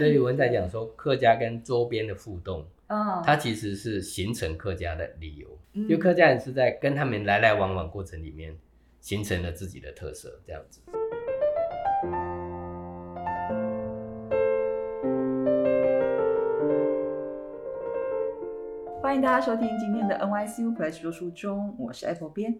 所以我在讲说客家跟周边的互动，嗯，它其实是形成客家的理由。嗯因为客家人是在跟他们来来往往过程里面，形成了自己的特色，这样子。欢迎大家收听今天的 NYCU Play 说书中，我是 Apple 编。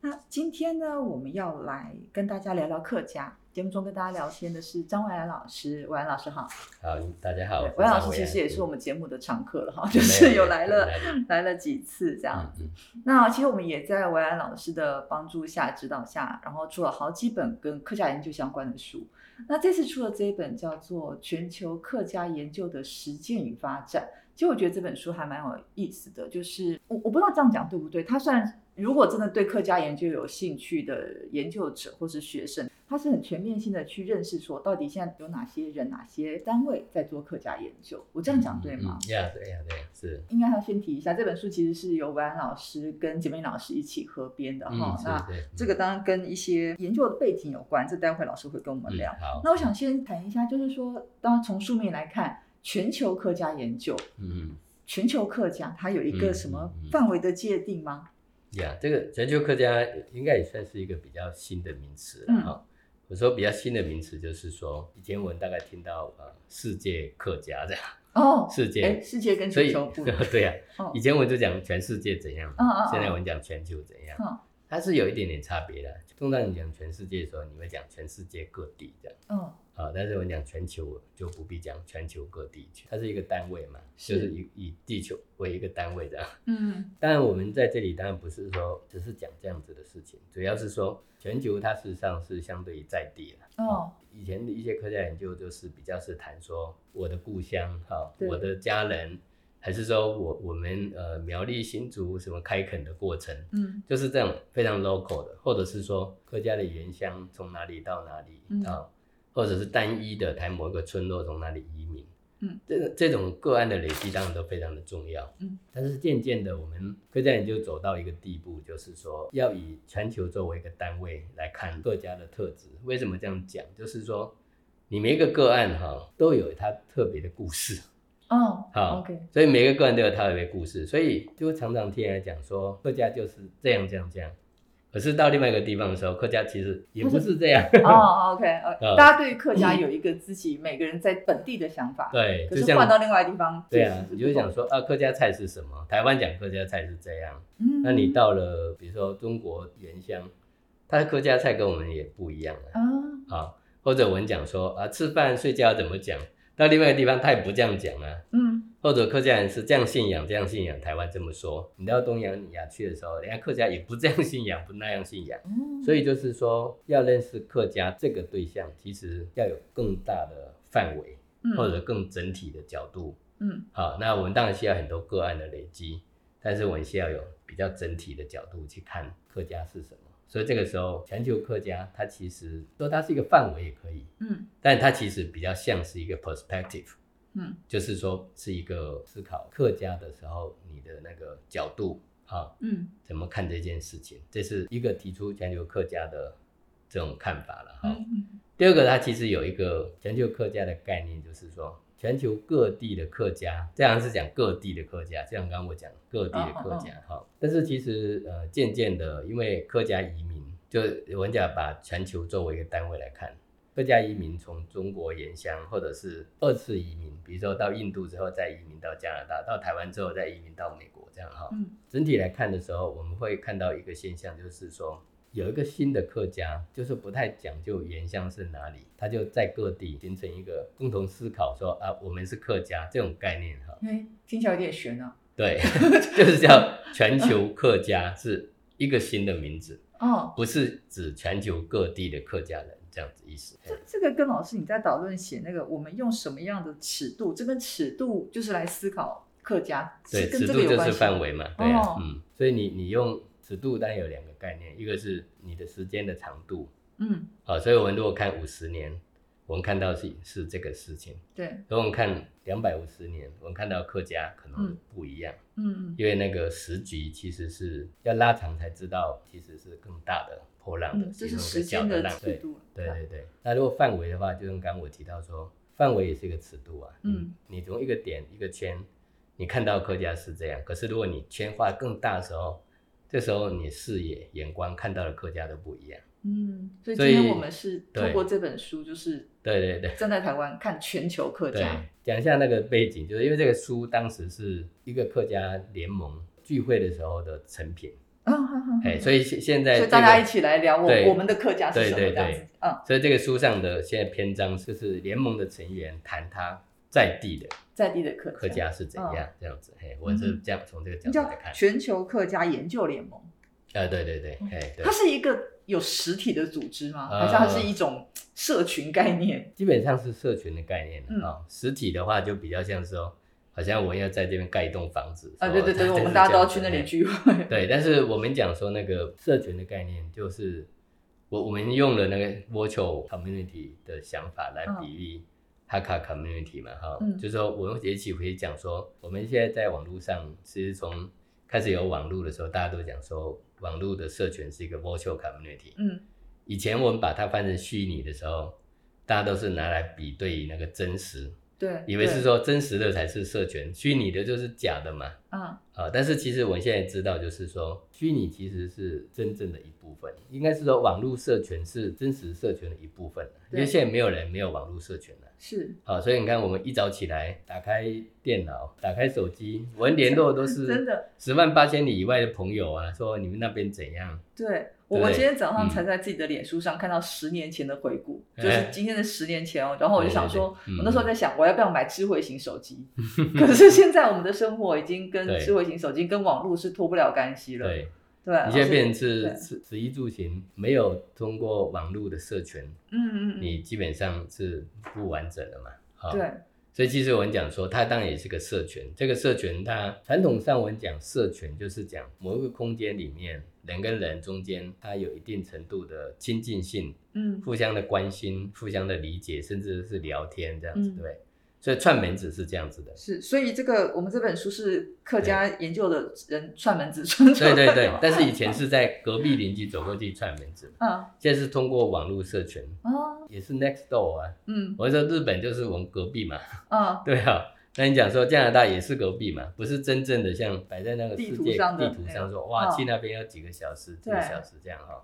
那今天呢，我们要来跟大家聊聊客家。节目中跟大家聊天的是张维安老师，维安老师好。好，大家好对，，维安老师其实也是我们节目的常客了哈，就是有来了来了几次这样子。那其实我们也在维安老师的帮助下、指导下，然后出了好几本跟客家研究相关的书。那这次出了这一本叫做《全球客家研究的实践与发展》，其实我觉得这本书还蛮有意思的，就是我我不知道这样讲对不对。它算如果真的对客家研究有兴趣的研究者或是学生，他是很全面性的去认识说，到底现在有哪些人、哪些单位在做客家研究。我这样讲对吗？嗯呀，对呀，对呀，是。应该要先提一下，这本书其实是由维安老师跟简明老师一起合编的哈、嗯，那。这个当然跟一些研究的背景有关，这待会老师会跟我们聊。嗯好。那我想先谈一下，就是说，当然从书面来看，全球客家研究，嗯。全球客家它有一个嗯什么范围的界定吗？呀，这个全球客家应该也算是一个比较新的名词了嗯。哈。我说比较新的名词，就是说以前我们大概听到呃世界客家这样，哦，世界。哎，世界跟全球。对呀、哦。以前我就讲全世界怎样，现在我们讲全球怎样，嗯。它是有一点点差别的。通常你讲全世界的时候，你会讲全世界各地这样。嗯啊，但是我们讲全球就不必讲全球各地，它是一个单位嘛，是就是以以地球为一个单位这样。嗯当然，我们在这里当然不是说只是讲这样子的事情，主要是说全球它事实上是相对于在地了。哦以前的一些科学研究就是比较是谈说我的故乡哈，对我的家人，还是说我我们呃苗栗新竹什么开垦的过程，嗯就是这种非常 local 的，或者是说客家的原乡从哪里到哪里嗯啊，或者是单一的台某一个村落从哪里移民，嗯，这个这种个案的累积当然都非常的重要，嗯，但是渐渐的我们客家研究走到一个地步，就是说要以全球作为一个单位来看各家的特质。为什么这样讲？就是说你每一个个案哈都有它特别的故事。哦好，OK，所以每个个案都有他的故事，所以就常常听人家讲说客家就是这样这样这样，可是到另外一个地方的时候，客家其实也不是这样。哦，OK，呃，嗯大家对于客家有一个自己每个人在本地的想法，对，可就是像换到另外地方，对啊，你就会不同讲说啊，客家菜是什么？台湾讲客家菜是这样，嗯，那你到了比如说中国原乡，它的客家菜跟我们也不一样啊。啊，啊，或者我们讲说啊，吃饭睡觉怎么讲？到另外一个地方他也不这样讲啊。嗯或者客家人是这样信仰，这样信仰，台湾这么说。你到东洋亚去的时候，人家客家也不这样信仰，不那样信仰。嗯，所以就是说，要认识客家这个对象，其实要有更大的范围，嗯或者更整体的角度。嗯好，那我们当然需要很多个案的累积，但是我们需要有比较整体的角度去看客家是什么。所以这个时候，全球客家它其实说它是一个范围也可以，嗯但它其实比较像是一个 perspective。嗯就是说是一个思考客家的时候，你的那个角度啊，嗯怎么看这件事情，这是一个提出全球客家的这种看法了哈。嗯第二个，它其实有一个全球客家的概念，就是说全球各地的客家，这样是讲各地的客家，就像刚刚我讲各地的客家哈。但是其实呃，渐渐的，因为客家移民，就我们讲把全球作为一个单位来看。客家移民从中国沿乡，或者是二次移民，比如说到印度之后再移民到加拿大，到台湾之后再移民到美国，这样哈。嗯整体来看的时候，我们会看到一个现象，就是说有一个新的客家，就是不太讲究原乡是哪里，他就在各地形成一个共同思考说，啊，我们是客家这种概念哈。哎，听起来有点悬啊。对，就是叫全球客家是一个新的名字，哦，不是指全球各地的客家人这样子意思。这这个跟老师你在讨论写那个，我们用什么样的尺度？这跟尺度就是来思考客家，对，尺度就是这个有关系范围嘛，对啊，哦。嗯，所以你你用尺度当然有两个概念，一个是你的时间的长度，嗯，好，所以我们如果看五十年，我们看到是是这个事情，对，如果我们看两百五十年，我们看到客家可能嗯不一样，嗯。因为那个时局其实是要拉长才知道，其实是更大的波浪的，嗯，这是时间的浪，对。尺度。对对对，那如果范围的话，就像刚刚我提到说，范围也是一个尺度啊。嗯，你从一个点一个圈，你看到客家是这样，可是如果你圈画更大的时候，这时候你视野眼光看到的客家都不一样。嗯，所以今天我们是对透过这本书，就是对对对。站在台湾看全球客对家。，讲一下那个背景，就是因为这个书当时是一个客家联盟聚会的时候的成品，嗯嗯嗯哎、所以现现在、这个、所以大家一起来聊我我们的客家是什么对对。这样子对。嗯，所以这个书上的现在篇章就是联盟的成员谈他在地的在地的客客家是怎样、这样子，嘿，我是这样从这个角度来看，全球客家研究联盟。呃，对对对，哎对。它，是一个有实体的组织吗？呃。还是它是一种社群概念？基本上是社群的概念嗯。啊、实体的话就比较像说，好像我要在这边盖一栋房子啊，对对对，我们大家都要去那里聚会。对，但是我们讲说那个社群的概念，就是我我们用了那个 virtual community 的想法来比喻 Hakka community 嘛，哈、嗯就是说我们也许可以讲说，我们现在在网络上，其实从开始有网络的时候，大家都讲说，网络的社群是一个 virtual community。嗯以前我们把它翻成虚拟的时候，大家都是拿来比对那个真实，对，以为是对，说真实的才是社群，虚拟的就是假的嘛。嗯啊，但是其实我现在知道，就是说虚拟其实是真正的一部分，应该是说网络社群是真实社群的一部分因为对现在没有人没有网络社群了。是好，所以你看，我们一早起来，打开电脑，打开手机，我们联络都是 真的。十万八千里以外的朋友啊，说你们那边怎样？对我，我今天早上嗯才在自己的脸书上看到十年前的回顾，哎就是今天的十年前哦。然后我就想说，对对对嗯我那时候在想，我要不要买智慧型手机？可是现在我们的生活已经跟智慧型手机、跟网络是脱不了干系了。对，对啊，你现在变成对是食食衣住行，没有通过网络的社群，嗯嗯嗯，你基本上是不完整的嘛。好对，所以其实我们讲说，它当然也是个社群。这个社群，它传统上我们讲社群，就是讲某一个空间里面人跟人中间，它有一定程度的亲近性，嗯互相的关心，互相的理解，甚至是聊天这样子，嗯对。所以串门子是这样子的。是，所以这个我们这本书是客家研究的人串门子串出来对的对对，但是以前是在隔壁邻居走过去串门子，嗯现在是通过网络社群，哦也是 next door 啊。嗯我说日本就是我们隔壁嘛，嗯 对啊，那你讲说加拿大也是隔壁嘛，不是真正的像摆在那个地世界图上地图上说，哇，嗯去那边要几个小时，几个小时这样哈。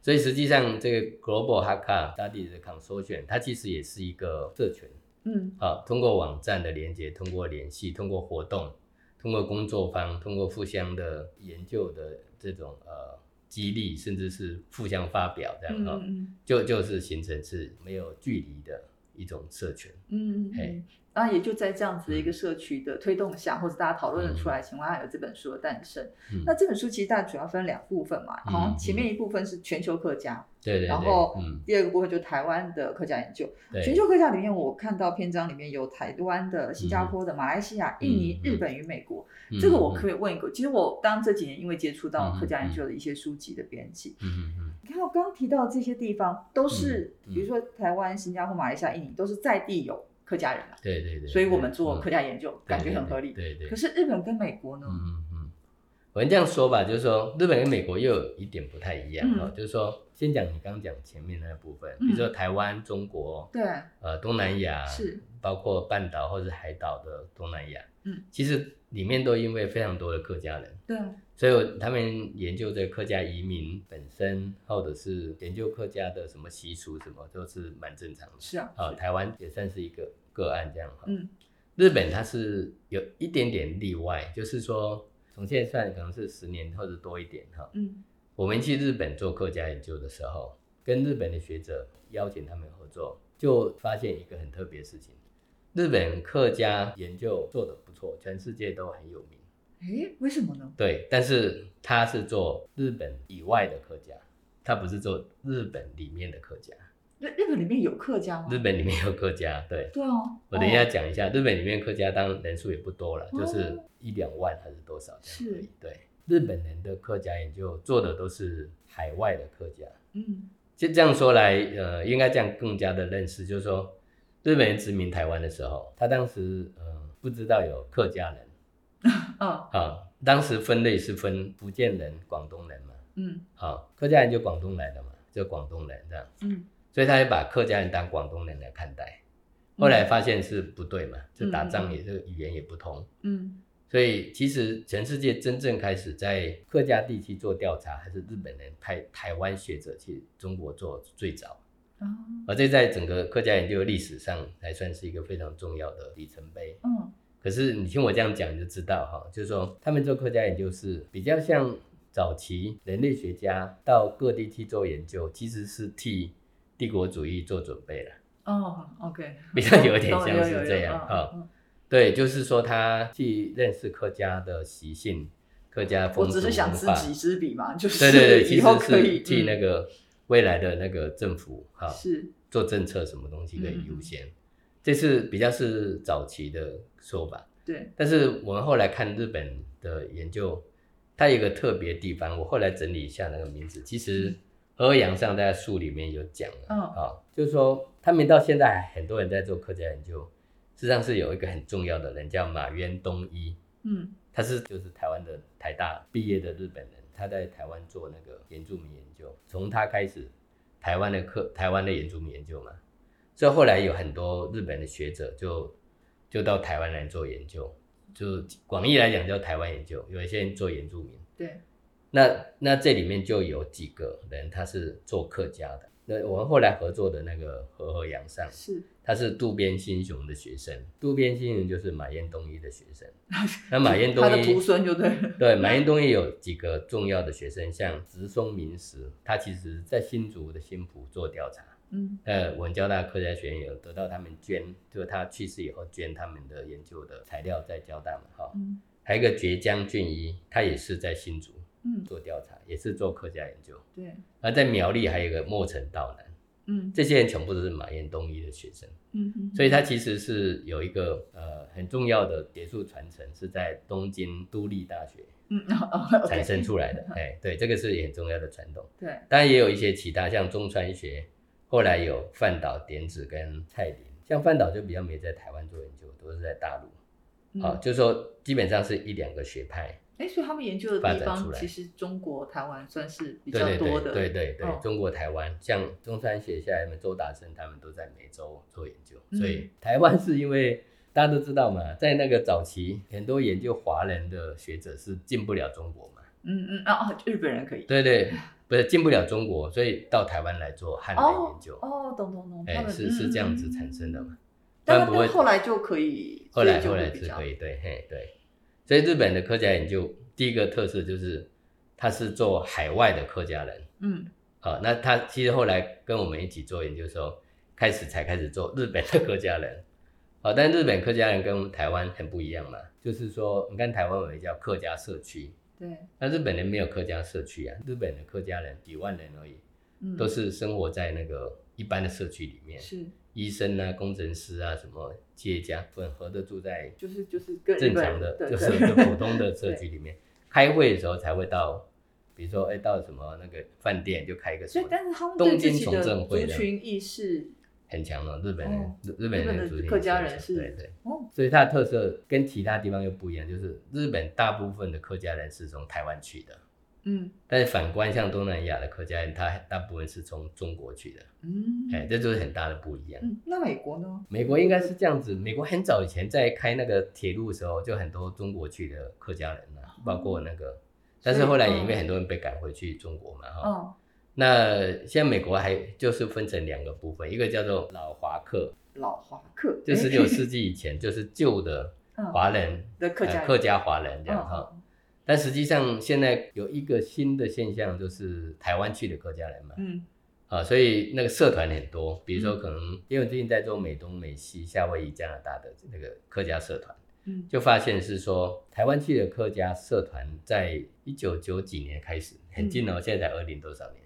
所以实际上这个 Global Hakka Study 的 Consortium，它其实也是一个社群嗯。啊，通过网站的连接，通过联系，通过活动，通过工作方，通过互相的研究的这种呃激励，甚至是互相发表这样哈，嗯嗯。就就是形成是没有距离的一种社群。嗯嗯嘿。嗯，然后也就在这样子的一个社区的推动下，或者大家讨论的出来情况下，有这本书的诞生。嗯。那这本书其实大概主要分两部分嘛，嗯好像前面一部分是全球客家，对对对，然后嗯，第二个部分就台湾的客家研究。对，全球客家里面，我看到篇章里面有台湾的、新加坡的、马来西亚、印尼、嗯。日本与美国。嗯这个我可以问一个，其实我当这几年因为接触到嗯客家研究的一些书籍的编辑，嗯嗯嗯，你看我刚刚提到的这些地方，都是嗯嗯比如说台湾、新加坡、马来西亚、印尼，都是在地有客家人嘛，对对对，所以我们做嗯客家研究感觉很合理。对对，可是日本跟美国呢？嗯嗯嗯，我们这样说吧，就是说日本跟美国又有一点不太一样嗯哦，就是说先讲你刚刚讲前面那个部分，比嗯如说台湾、中国、对，呃东南亚，是，包括半岛或者海岛的东南亚，嗯，其实里面都因为非常多的客家人。对，所以他们研究这个客家移民本身，或者是研究客家的什么习俗，什么都是蛮正常的。是啊，啊，台湾也算是一个个案这样哈。嗯日本它是有一点点例外，就是说从现在算可能是十年或者多一点哈。嗯我们去日本做客家研究的时候，跟日本的学者邀请他们合作，就发现一个很特别的事情：日本客家研究做得不错，全世界都很有名。诶，为什么呢？对，但是他是做日本以外的客家，他不是做日本里面的客家。日日本里面有客家吗？日本里面有客家，对。对哦，我等一下哦讲一下，日本里面客家当然人数也不多了，哦就是一两万还是多少这样而是已。对，日本人的客家研究做的都是海外的客家，嗯就这样说来，呃，应该这样更加的认识，就是说，日本人殖民台湾的时候，他当时呃不知道有客家人 嗯。啊，当时分类是分福建人、广东人嘛，嗯。好，客家人就广东来的嘛，就广东人这样，嗯。所以他也把客家人当广东人来看待。后来发现是不对嘛，就打仗也是语言也不通，嗯。所以其实全世界真正开始在客家地区做调查，还是日本人派台湾学者去中国做最早，哦。而这在整个客家研究历史上还算是一个非常重要的里程碑。嗯可是你听我这样讲，你就知道哈，就是说他们做客家研究是比较像早期人类学家到各地去做研究，其实是替帝国主义做准备了，哦，OK，比较有点像是这样嗯哈。嗯对，就是说他去认识客家的习性、客家风我俗只是想知文化。己知彼嘛，就是对对对，其以后可实以是替那嗯个未来的那个政府哈是。做政策，什么东西可以优先，这是比较是早期的说法。对，但是我们后来看日本的研究，它有一个特别地方，我后来整理一下那个名字，其实河阳上在书里面有讲了，嗯啊、就是说他们到现在很多人在做客家研究，事实上是有一个很重要的人叫马渊东一，嗯。他是就是台湾的台大毕业的日本人，他在台湾做那个原住民研究，从他开始，台湾的客台湾的原住民研究嘛，所以后来有很多日本的学者就就到台湾来做研究，就广义来讲叫台湾研究，有一些人做原住民，对，那那这里面就有几个人他是做客家的，那我们后来合作的那个和和洋上，是他是渡边新雄的学生，渡边新雄就是马彦东一的学生。那马彦东他的徒一孙就对了，对马彦东一有几个重要的学生，像植松明石，他其实在新竹的新浦做调查。嗯。呃，文交大客家学院有得到他们捐，就是他去世以后捐他们的研究的材料在交大嘛，哈、嗯。还有一个绝江俊一，他也是在新竹嗯，做调查，也是做客家研究。对，而在苗栗还有一个莫城道南，嗯。这些人全部都是马彦东一的学生。嗯哼，所以他其实是有一个呃很重要的学术传承，是在东京都立大学嗯产生出来的。哎，对，这个是也很重要的传统。对，当然也有一些其他，像中川学，后来有范岛典子跟蔡林，像范岛就比较没在台湾做研究，都是在大陆。好、嗯，就是说基本上是一两个学派。哎，所以他们研究的地方其实中国台湾算是比对对对较多的，对对对，哦。中国台湾像中山学下来的周达生他们都在美洲做研究，嗯。所以台湾是因为大家都知道嘛，在那个早期很多研究华人的学者是进不了中国嘛，嗯嗯哦哦，日本人可以，对对，不是进不了中国，所以到台湾来做汉人哦研究，哦，懂懂懂，他哎、是是这样子嗯产生的嘛，不但然不会后来就可以，后来后来是可以，对，嘿对，所以日本的客家研究第一个特色就是他是做海外的客家人。嗯。好，那他其实后来跟我们一起做研究的时候，开始才开始做日本的客家人。好，但日本客家人跟台湾很不一样嘛，就是说，你看台湾有一个叫客家社区，对，那日本人没有客家社区啊，日本的客家人几万人而已，嗯。都是生活在那个一般的社区里面，是。医生啊、工程师啊、什么企业家混合的住在就是就是正常的，就是普通的 社区里面，开会的时候才会到，比如说，哎，到什么那个饭店就开一个什所以么，但是他们东对自己的。族群意识很强的。日本人，哦日日本人的族群客家人是强对对，哦，所以它的特色跟其他地方又不一样，就是日本大部分的客家人是从台湾去的，嗯。但是反观像东南亚的客家人，他大部分是从中国去的，嗯。哎，这就是很大的不一样。嗯，那美国呢？美国应该是这样子，美国很早以前在开那个铁路的时候，就很多中国去的客家人啊，包括那个，但是后来也因为很多人被赶回去中国嘛，哈、哦，那现在美国还就是分成两个部分，一个叫做老华客，老华客就十诶九世纪以前就是旧的嗯华人，的客家呃客家华人这样哈。嗯但实际上现在有一个新的现象，就是台湾去的客家人嘛，嗯啊，所以那个社团很多，比如说嗯可能因为我最近在做美东、美西、夏威夷、加拿大的那个客家社团，嗯就发现是说台湾去的客家社团在一九九几年开始，很近哦，现在才二零多少年，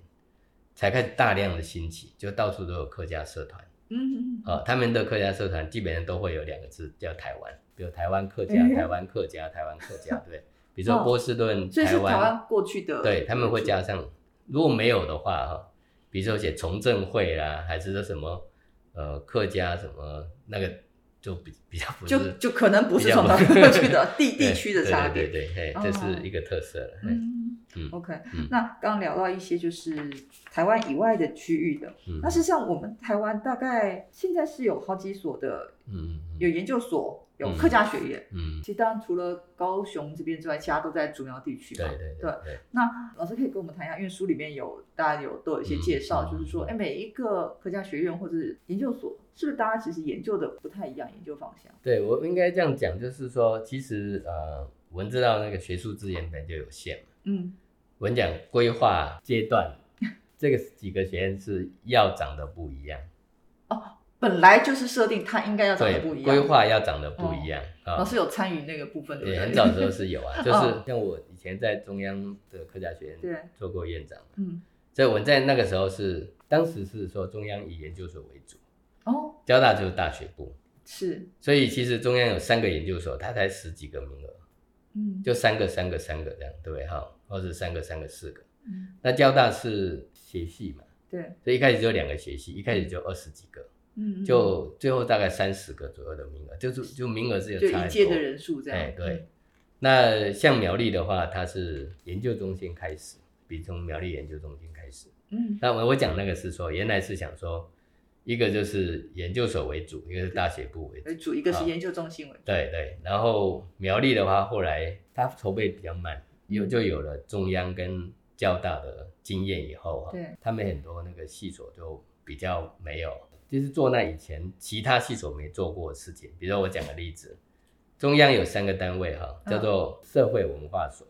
才开始大量的兴起，就到处都有客家社团。嗯嗯啊，他们的客家社团基本上都会有两个字叫台湾，比如台湾客家、台湾客家、台湾客家，对，比如说哦波士顿、台湾，过去的，对他们会加上，如果没有的话哈，比如说写从政会啦，还是说什么呃客家什么那个就比比较不是就就可能不是比较从台湾过去的地 地区的差别。对对对对，嘿，这哦。是一个特色了。嘿嗯，嗯 OK，、嗯。那刚刚聊到一些就是台湾以外的区域的，嗯。那实际上我们台湾大概现在是有好几所的，嗯有研究所，有嗯。客家学院。嗯，其实当然除了高雄这边之外，其他都在主要地区嘛。对对对对，那老师可以跟我们谈一下，因为书里面有大家有都有一些介绍，嗯就是说，嗯。哎，每一个客家学院或者是研究所，是不是大家其实研究的不太一样，研究方向？对我应该这样讲，就是说，其实呃，我们知道那个学术资源本就有限嘛，嗯。我们讲规划阶段，这个几个学院是要长得不一样，哦本来就是设定它应该要长得不一，样。规划要长得不一样啊。老师有参与那个部分，对不也对？很早的时候是有啊，就是哦。像我以前在中央的客家学对。院做过院长，嗯，所以我在那个时候是当时是说中央以研究所为主，哦，交大就是大学部，是，所以其实中央有三个研究所，它才十几个名额，嗯，就三个三个三个这样，对不对？哈？或者三个三个四个。嗯。那交大是学系嘛，对，所以一开始就两个学系，一开始就二十几个，嗯，就最后大概三十个左右的名额，就是就名额是有差很多。一届的人数这样，哎，对。那像苗栗的话，它是研究中心开始，比从苗栗研究中心开始。嗯，那我我讲那个是说，原来是想说，一个就是研究所为主，一个是大学部为主。为主，一个是研究中心为主，对对，然后苗栗的话，后来它筹备比较慢，有就有了中央跟较大的经验以后啊，对，他们很多那个系所就比较没有，就是做那以前其他系所没做过的事情。比如说我讲个例子，中央有三个单位哈，嗯叫做社会文化所，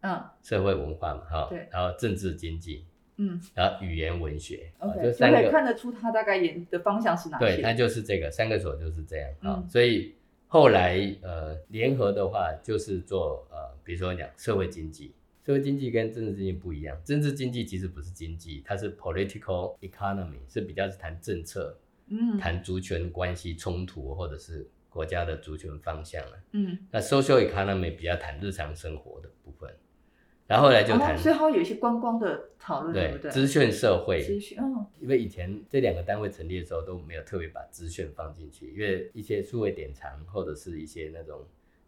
嗯社会文化嘛哈对，然后政治经济，嗯。然后语言文学，啊，OK，就三个就可以看得出他大概演的方向是哪对，些，它就是这个三个所就是这样啊、嗯。所以后来呃联合的话就是做呃，比如说讲社会经济，社会经济跟政治经济不一样，政治经济其实不是经济，它是 political economy，是比较是谈政策、嗯。谈族群关系冲突或者是国家的族群方向了。嗯，那 social economy 比较谈日常生活的部分，然后后来就谈、哦，所以它会有一些观光的讨论，对不对？对资讯社会，资讯，嗯因为以前这两个单位成立的时候都没有特别把资讯放进去，因为一些数位典藏或者是一些那种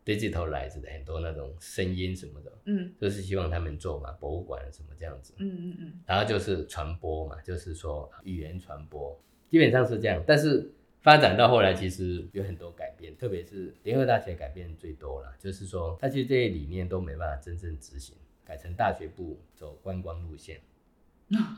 digitalize 的很多那种声音什么的，嗯就是希望他们做嘛，博物馆什么这样子。嗯嗯嗯，然后就是传播嘛，就是说语言传播，基本上是这样。但是发展到后来，其实有很多改变，特别是联合大学改变最多了，就是说它其实这些理念都没办法真正执行，改成大学部走观光路线。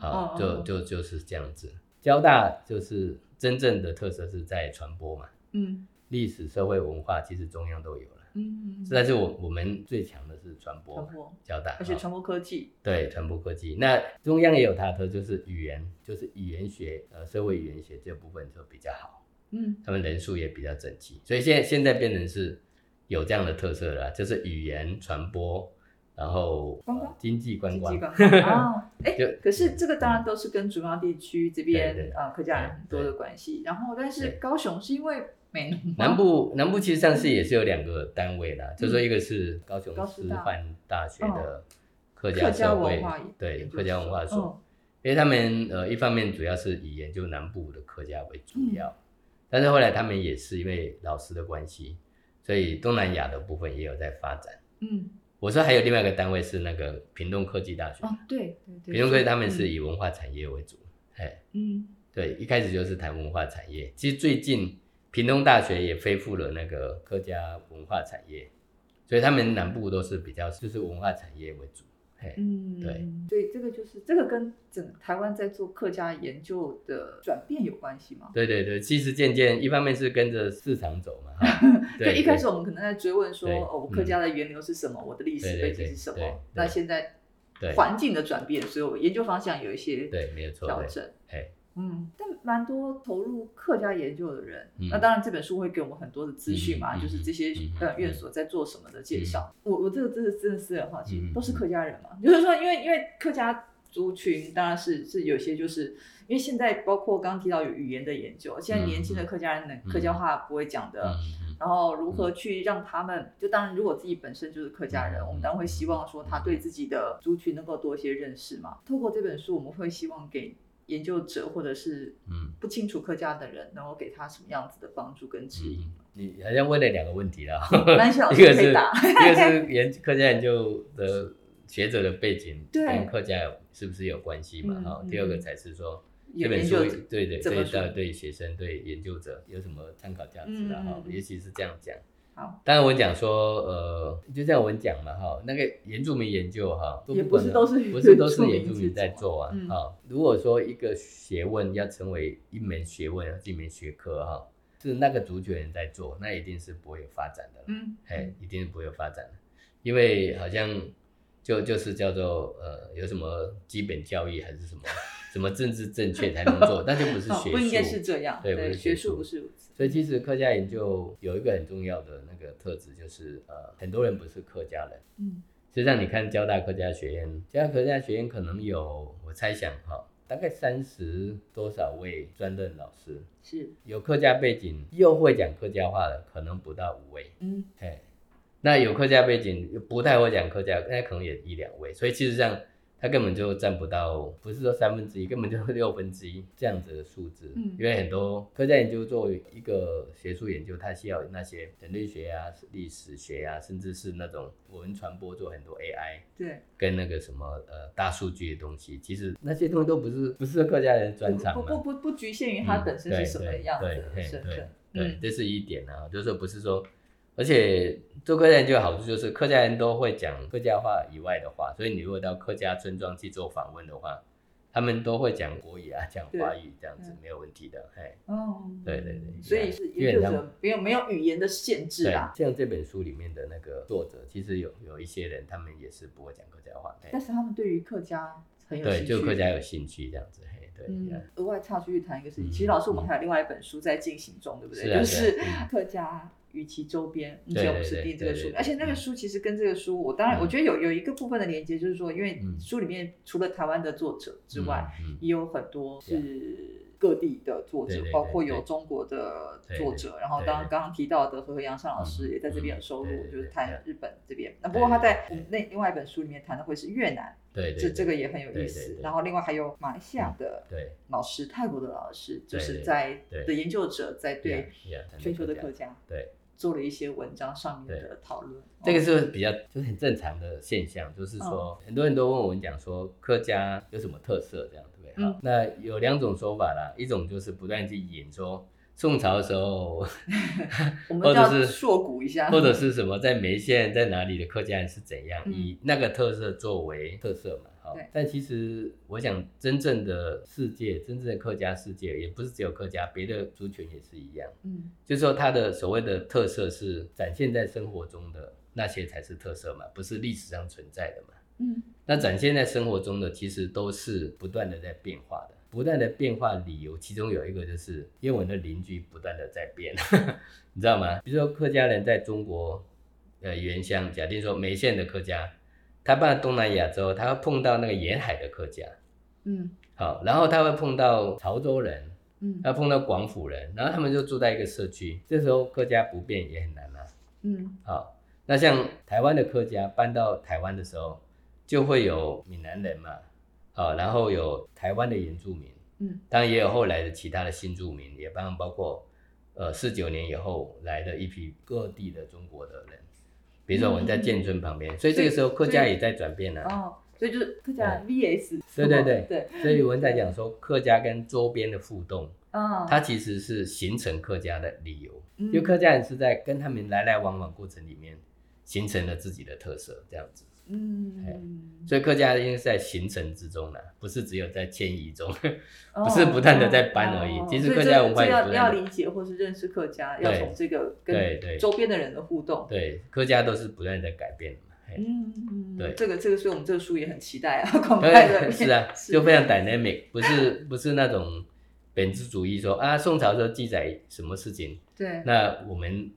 啊，就哦就就是这样子。交大就是真正的特色是在传播嘛，嗯。历史、社会、文化其实中央都有了，嗯，但是我我们最强的是传播，传播，交大，啊而且传播科技，对传播科技。那中央也有它的特色，就是语言，就是语言学，呃，社会语言学这部分就比较好，嗯。他们人数也比较整齐，所以现在现在变成是有这样的特色了啊，就是语言传播，然后观光？呃经济观光。经济，观光。啊，哎就，可是这个当然都是跟中央地区这边呃客家人很多的关系，然后但是高雄是因为美浓南部南部其实上次也是有两个单位啦，就说一个是高雄师范大学的客客家家社会文化对客家文化所，嗯因为他们呃一方面主要是以研究南部的客家为主要，嗯但是后来他们也是因为老师的关系，所以东南亚的部分也有在发展。嗯我说还有另外一个单位是那个屏东科技大学，哦对对对，屏东科技他们嗯。是以文化产业为主，哎、嗯。对，一开始就是谈文化产业。其实最近屏东大学也恢复了那个客家文化产业，所以他们南部都是比较就是文化产业为主。嘿，嗯对，所以这个就是这个跟整台湾在做客家研究的转变有关系吗？对对对，其实渐渐一方面是跟着市场走嘛，对，一开始我们可能在追问说，哦，我客家的源流是什么，我的历史背景是什么？那现在对环境的转变，所以我研究方向有一些对没有错，调整。嘿，嗯，但蛮多投入客家研究的人，嗯那当然这本书会给我们很多的资讯嘛，就是这些嗯呃院所在做什么的介绍。我我这个真的真的是很好奇，嗯都是客家人嘛？就是说，因为因为客家族群当然是是有些就是因为现在包括刚刚提到有语言的研究，现在年轻的客家人能嗯客家话不会讲的。嗯然后如何去让他们，就当然如果自己本身就是客家人，嗯我们当然会希望说他对自己的族群能够多一些认识嘛。透过这本书，我们会希望给研究者或者是嗯不清楚客家的人，然后给他什么样子的帮助跟指引。嗯，你好像问了两个问题了，蓝小老一个是。一个是研客家研究的学者的背景跟客家有是不是有关系嘛？嗯哈、嗯第二个才是说这本书对对对对对学生对研究者有什么参考价值的哈、嗯嗯嗯也许是这样讲。好，当然我讲说，呃，就像我讲嘛，哈，那个原住民研究哈，也不是都是不是都是原住民在做啊，嗯。哈、如果说一个学问要成为一门学问，一门学科哈，是那个主角人在做，那一定是不会有发展的，嗯，哎，一定是不会有发展的，因为好像就就是叫做呃，有什么基本教育还是什么什么政治正确才能做，那就不是 哦学术，不应该是这样，对不是学学术术不是如此。所以其实客家研究有一个很重要的那个特质，就是呃，很多人不是客家人。嗯实际上，你看交大客家学院，交大客家学院可能有，我猜想哈，大概三十多少位专任老师，是，有客家背景又会讲客家话的，可能不到五位。嗯哎，那有客家背景又不太会讲客家，那可能也一两位。所以其实上他根本就占不到，不是说三分之一，根本就是六分之一这样子的数字。嗯因为很多科家研究作为一个学术研究，它需要那些人类学啊、历史学啊，甚至是那种文传播做很多 AI 对，跟那个什么呃大数据的东西，其实那些东西都不是不是客家人专长嘛。不不不不局限于它嗯本身是什么样子对的对对身份，对，嗯这是一点啊，就是说不是说，而且做客家人就有好处就是客家人都会讲客家话以外的话，所以你如果到客家村庄去做访问的话，他们都会讲国语啊，讲华语这样子没有问题的，嘿，哦，对对对所以是基本上研究者没有没有语言的限制对啊，，像这本书里面的那个作者，其实有有一些人他们也是不会讲客家话，嘿但是他们对于客家很有对，兴趣，就客家有兴趣这样子，嘿，对，嗯，额外插出去谈一个事情，嗯其实老师我们嗯还有另外一本书在进行中，对不对？就是客家与其周边，以对前我们是对对定这个书而且那个嗯。书其实跟这个书，我当然嗯。我觉得有有一个部分的连接，就是说，因为嗯。书里面除了台湾的作者之外，也有很多是各地的作者包括有中国的作者，然后刚刚刚提到的何何阳尚老师嗯也在这边有收录，嗯对对就是谈日本这边。那不过他在那另外一本书里面谈的会是越南，对对，这这个也很有意思。然后另外还有马来西亚的对。老师，泰国的老师，就是在的研究者在对全球的客家。对。做了一些文章上面的讨论。这个哦是比较就是很正常的现象，就是说、很多人都问我们讲说客家有什么特色，这样对不对？嗯好，那有两种说法啦，一种就是不断去引说宋朝的时候，我们要或者是硕古一下，或者是什么在梅县在哪里的客家人是怎样，嗯以那个特色作为特色嘛。好，但其实我想真正的世界，真正的客家世界，也不是只有客家，别的族群也是一样。嗯就是说它的所谓的特色是展现在生活中的那些才是特色嘛，不是历史上存在的嘛。嗯那展现在生活中的其实都是不断的在变化的，不断的变化理由，其中有一个就是因为我的邻居不断的在变，你知道吗？比如说客家人在中国呃原乡，假定说梅县的客家，他到东南亚之后，他会碰到那个沿海的客家，嗯好，然后他会碰到潮州人，嗯他碰到广府人，然后他们就住在一个社区，这时候客家不变也很难啊。嗯好，那像台湾的客家搬到台湾的时候，就会有闽南人嘛，好，然后有台湾的原住民，嗯当然也有后来的其他的新住民，也包含包括呃四九年以后来的一批各地的中国的人，比如说我们在建村旁边，所以这个时候客家也在转变啊。哦，所以就是客家 VS，对对对对，所以我们在讲说客家跟周边的互动，啊，它其实是形成客家的理由。因为客家人是在跟他们来来往往过程里面，形成了自己的特色，这样子。嗯，所以客家应该是在形成之中呢，不是只有在迁移中。哦不是不断的在搬而已哦其实客家文化要要理解或是认识客家，要从这个跟周边的人的互动。对，客家都是不断地在改变的嘛。嗯，嗯对这个这个，所以我们这个书也很期待啊，是啊，就非常 dynamic，不是不是那种本质主义说啊，宋朝时候记载什么事情，对，那我们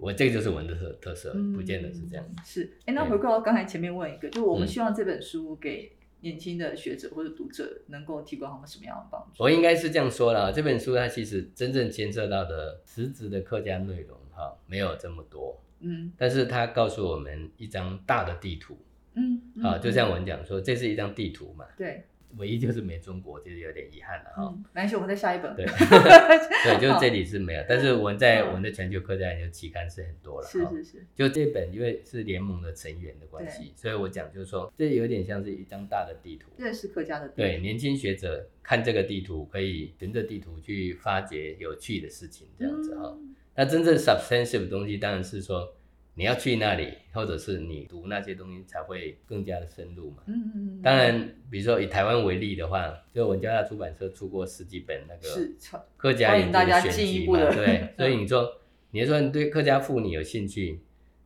我这个就是我们的特特色，嗯不见得是这样。是，哎，那回过到刚才前面问一个，就是我们嗯。希望这本书给年轻的学者或者读者能够提供他们什么样的帮助？我应该是这样说啦，这本书它其实真正牵涉到的实质的客家内容哈，没有这么多，嗯。但是它告诉我们一张大的地图嗯，嗯。啊，就嗯。像我们讲说，这是一张地图嘛，对，唯一就是没中国，就是有点遗憾了哈。嗯，没关系，我们再下一本。对，对，就是这里是没有，但是我们在嗯我们的全球客家研究期刊是很多了。哈是是是，就这本，因为是联盟的成员的关系，所以我讲就是说，这有点像是一张大的地图。认识客家的地对，年轻学者看这个地图，可以循着地图去发掘有趣的事情，这样子哈。嗯那真正 substantive 的东西，当然是说你要去那里，或者是你读那些东西才会更加的深入嘛。嗯嗯嗯，当然，比如说以台湾为例的话，就文教大出版社出过十几本那个是客家研究选集嘛，对，所以你说，你说你对客家妇女有兴趣，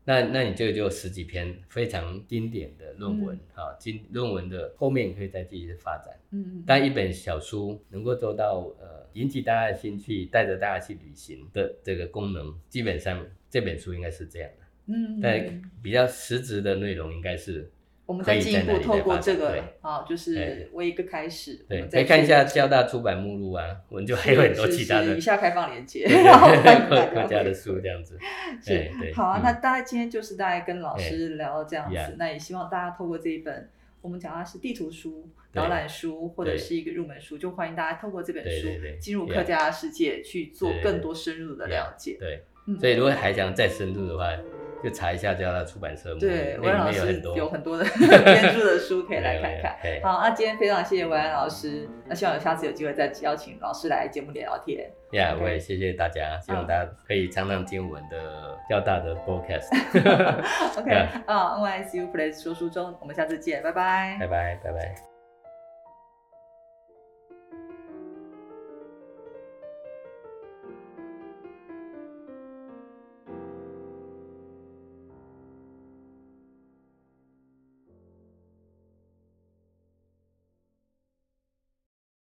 那那你这个就十几篇非常经典的论文嗯啊，经论文的后面你可以再继续发展。嗯嗯，但一本小书能够做到呃引起大家的兴趣，带着大家去旅行的这个功能，基本上这本书应该是这样的。嗯，嗯但嗯比较实质的内容应该是我们再进一步透过这个啊，就是对为一个开始，对，再可以看一下去交大出版目录啊，我们就还有很多是其他的是以下开放链接，然后大家的书这样子。是好啊，嗯那大家今天就是大概跟老师聊到这样子那也希望大家透过这一本，我们讲的是地图书、对导览书或者是一个入门书，就欢迎大家透过这本书进入客家世界去做更多深入的了解。对，嗯所以如果还想再深入的话，就查一下交大出版社对，文老师有很多的 编著的书可以来看看。好，那今天非常谢谢文安老师，那希望有下次有机会再邀请老师来节目里聊天。呀 OK 我也谢谢大家，希望嗯大家可以常常听我们的较大的 podcast。OK，Yeah 啊，NYSU Place 说书中，我们下次见，拜拜拜拜，拜拜。